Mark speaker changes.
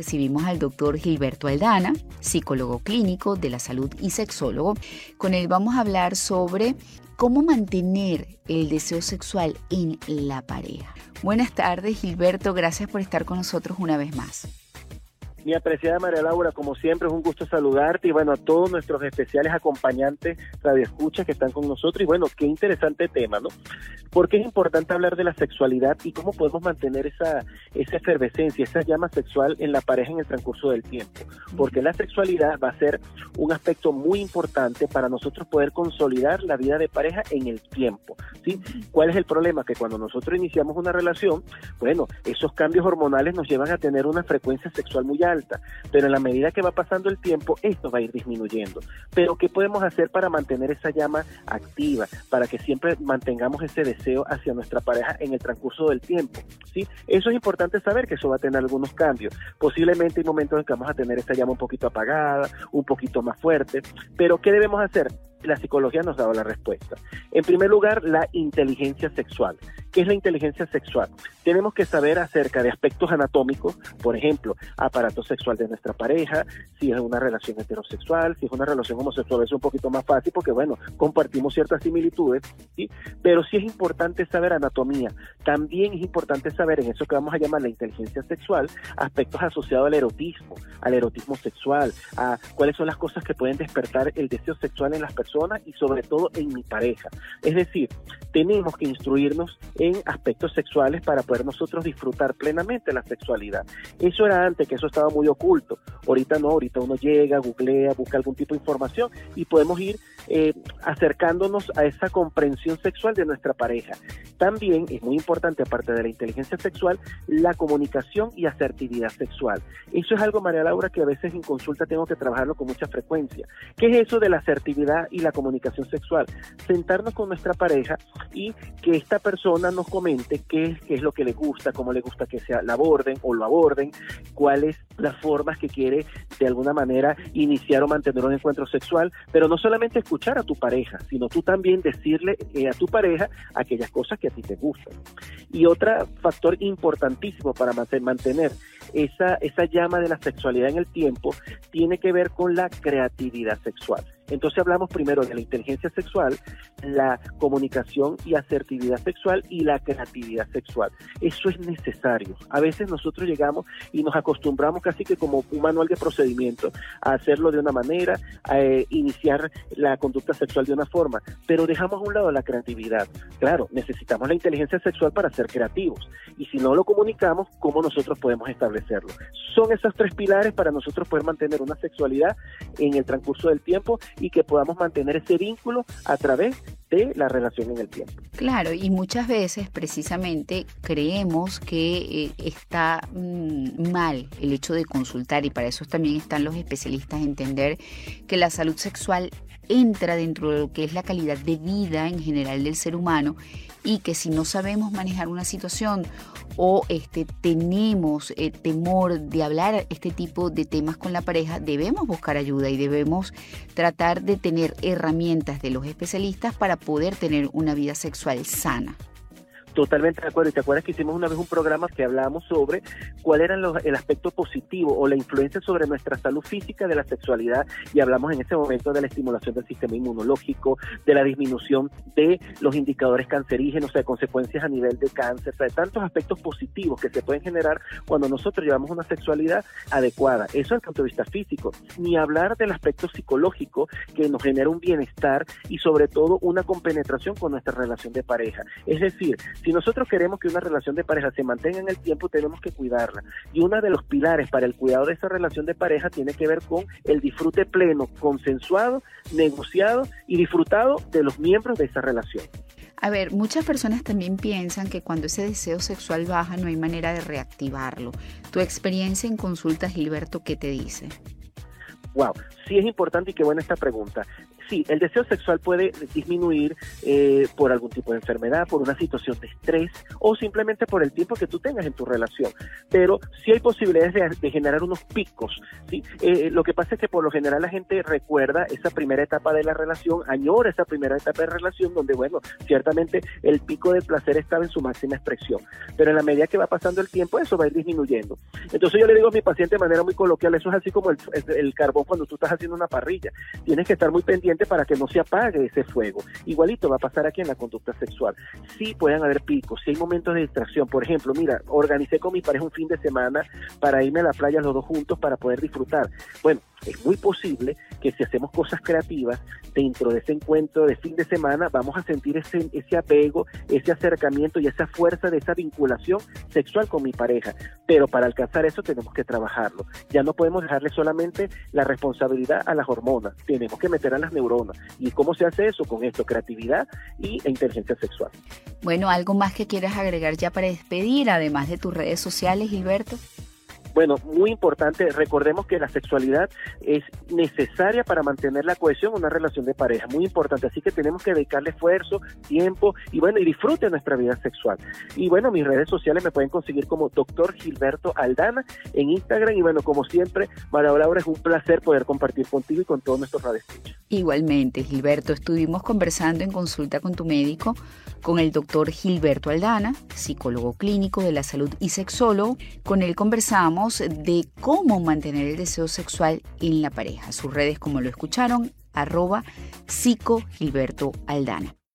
Speaker 1: Recibimos al doctor Gilberto Aldana, psicólogo clínico de la salud y sexólogo. Con él vamos a hablar sobre cómo mantener el deseo sexual en la pareja. Buenas tardes, Gilberto. Gracias por estar con nosotros una vez más.
Speaker 2: Mi apreciada María Laura, como siempre es un gusto saludarte y bueno, a todos nuestros especiales acompañantes, radioescuchas que están con nosotros y bueno, qué interesante tema, ¿no? Porque es importante hablar de la sexualidad y cómo podemos mantener esa, esa efervescencia, esa llama sexual en la pareja en el transcurso del tiempo. Porque la sexualidad va a ser un aspecto muy importante para nosotros poder consolidar la vida de pareja en el tiempo, ¿sí? ¿Cuál es el problema? Que cuando nosotros iniciamos una relación, bueno, esos cambios hormonales nos llevan a tener una frecuencia sexual muy alta alta, pero en la medida que va pasando el tiempo, esto va a ir disminuyendo. Pero ¿qué podemos hacer para mantener esa llama activa, para que siempre mantengamos ese deseo hacia nuestra pareja en el transcurso del tiempo? ¿sí? Eso es importante saber que eso va a tener algunos cambios. Posiblemente hay momentos en que vamos a tener esa llama un poquito apagada, un poquito más fuerte, pero ¿qué debemos hacer? la psicología nos daba la respuesta. En primer lugar, la inteligencia sexual. ¿Qué es la inteligencia sexual? Tenemos que saber acerca de aspectos anatómicos, por ejemplo, aparato sexual de nuestra pareja, si es una relación heterosexual, si es una relación homosexual, es un poquito más fácil porque, bueno, compartimos ciertas similitudes, ¿sí? Pero sí es importante saber anatomía. También es importante saber, en eso que vamos a llamar la inteligencia sexual, aspectos asociados al erotismo, al erotismo sexual, a cuáles son las cosas que pueden despertar el deseo sexual en las personas y sobre todo en mi pareja. Es decir, tenemos que instruirnos en aspectos sexuales para poder nosotros disfrutar plenamente la sexualidad. Eso era antes, que eso estaba muy oculto. Ahorita no, ahorita uno llega, googlea, busca algún tipo de información y podemos ir eh, acercándonos a esa comprensión sexual de nuestra pareja. También es muy importante, aparte de la inteligencia sexual, la comunicación y asertividad sexual. Eso es algo, María Laura, que a veces en consulta tengo que trabajarlo con mucha frecuencia. ¿Qué es eso de la asertividad y la comunicación sexual. Sentarnos con nuestra pareja y que esta persona nos comente qué, qué es lo que le gusta, cómo le gusta que sea la aborden o lo aborden, cuáles las formas que quiere de alguna manera iniciar o mantener un encuentro sexual, pero no solamente escuchar a tu pareja, sino tú también decirle eh, a tu pareja aquellas cosas que a ti te gustan. Y otro factor importantísimo para mantener esa, esa llama de la sexualidad en el tiempo tiene que ver con la creatividad sexual. Entonces hablamos primero de la inteligencia sexual, la comunicación y asertividad sexual y la creatividad sexual. Eso es necesario. A veces nosotros llegamos y nos acostumbramos casi que como un manual de procedimiento a hacerlo de una manera, a eh, iniciar la conducta sexual de una forma, pero dejamos a un lado la creatividad. Claro, necesitamos la inteligencia sexual para ser creativos y si no lo comunicamos, ¿cómo nosotros podemos establecerlo? Son esos tres pilares para nosotros poder mantener una sexualidad en el transcurso del tiempo y que podamos mantener ese vínculo a través de la relación en el tiempo.
Speaker 1: Claro, y muchas veces precisamente creemos que eh, está mm, mal el hecho de consultar y para eso también están los especialistas entender que la salud sexual entra dentro de lo que es la calidad de vida en general del ser humano y que si no sabemos manejar una situación o este, tenemos eh, temor de hablar este tipo de temas con la pareja, debemos buscar ayuda y debemos tratar de tener herramientas de los especialistas para poder tener una vida sexual sana.
Speaker 2: Totalmente de acuerdo. Y te acuerdas que hicimos una vez un programa que hablábamos sobre cuál era el aspecto positivo o la influencia sobre nuestra salud física de la sexualidad y hablamos en ese momento de la estimulación del sistema inmunológico, de la disminución de los indicadores cancerígenos, de consecuencias a nivel de cáncer, de tantos aspectos positivos que se pueden generar cuando nosotros llevamos una sexualidad adecuada. Eso desde el punto de vista físico. Ni hablar del aspecto psicológico que nos genera un bienestar y sobre todo una compenetración con nuestra relación de pareja. Es decir, si nosotros queremos que una relación de pareja se mantenga en el tiempo, tenemos que cuidarla. Y uno de los pilares para el cuidado de esa relación de pareja tiene que ver con el disfrute pleno, consensuado, negociado y disfrutado de los miembros de esa relación.
Speaker 1: A ver, muchas personas también piensan que cuando ese deseo sexual baja no hay manera de reactivarlo. Tu experiencia en consultas, Gilberto, ¿qué te dice?
Speaker 2: Wow, sí es importante y qué buena esta pregunta sí, el deseo sexual puede disminuir eh, por algún tipo de enfermedad, por una situación de estrés o simplemente por el tiempo que tú tengas en tu relación. Pero sí hay posibilidades de, generar unos picos. ¿sí? Eh, lo que pasa es que por lo general la gente recuerda esa primera etapa de la relación, añora esa primera etapa de relación donde, bueno, ciertamente el pico del placer estaba en su máxima expresión. Pero en la medida que va pasando el tiempo, eso va a ir disminuyendo. Entonces yo le digo a mi paciente de manera muy coloquial, eso es así como el carbón cuando tú estás haciendo una parrilla. Tienes que estar muy pendiente para que no se apague ese fuego. Igualito va a pasar aquí en la conducta sexual. Sí pueden haber picos, sí hay momentos de distracción. Por ejemplo, mira, organicé con mi pareja un fin de semana para irme a la playa los dos juntos para poder disfrutar. Bueno, es muy posible que si hacemos cosas creativas dentro de ese encuentro de fin de semana, vamos a sentir ese, apego, ese acercamiento y esa fuerza de esa vinculación sexual con mi pareja. Pero para alcanzar eso tenemos que trabajarlo. Ya no podemos dejarle solamente la responsabilidad a las hormonas, tenemos que meter a las neuronas. ¿Y cómo se hace eso? Con esto, creatividad y, e inteligencia sexual.
Speaker 1: Bueno, ¿algo más que quieras agregar ya para despedir, además de tus redes sociales, Gilberto?
Speaker 2: Bueno, muy importante, recordemos que la sexualidad es necesaria para mantener la cohesión en una relación de pareja, muy importante, así que tenemos que dedicarle esfuerzo, tiempo y bueno, y disfrute nuestra vida sexual. Y bueno, mis redes sociales me pueden conseguir como doctor Gilberto Aldana en Instagram y bueno, como siempre, María Laura, es un placer poder compartir contigo y con todos nuestros radioescuchas.
Speaker 1: Igualmente, Gilberto, estuvimos conversando en consulta con tu médico con el doctor Gilberto Aldana, psicólogo clínico de la salud y sexólogo. Con él conversamos de cómo mantener el deseo sexual en la pareja. Sus redes, como lo escucharon, arroba psico Gilberto Aldana.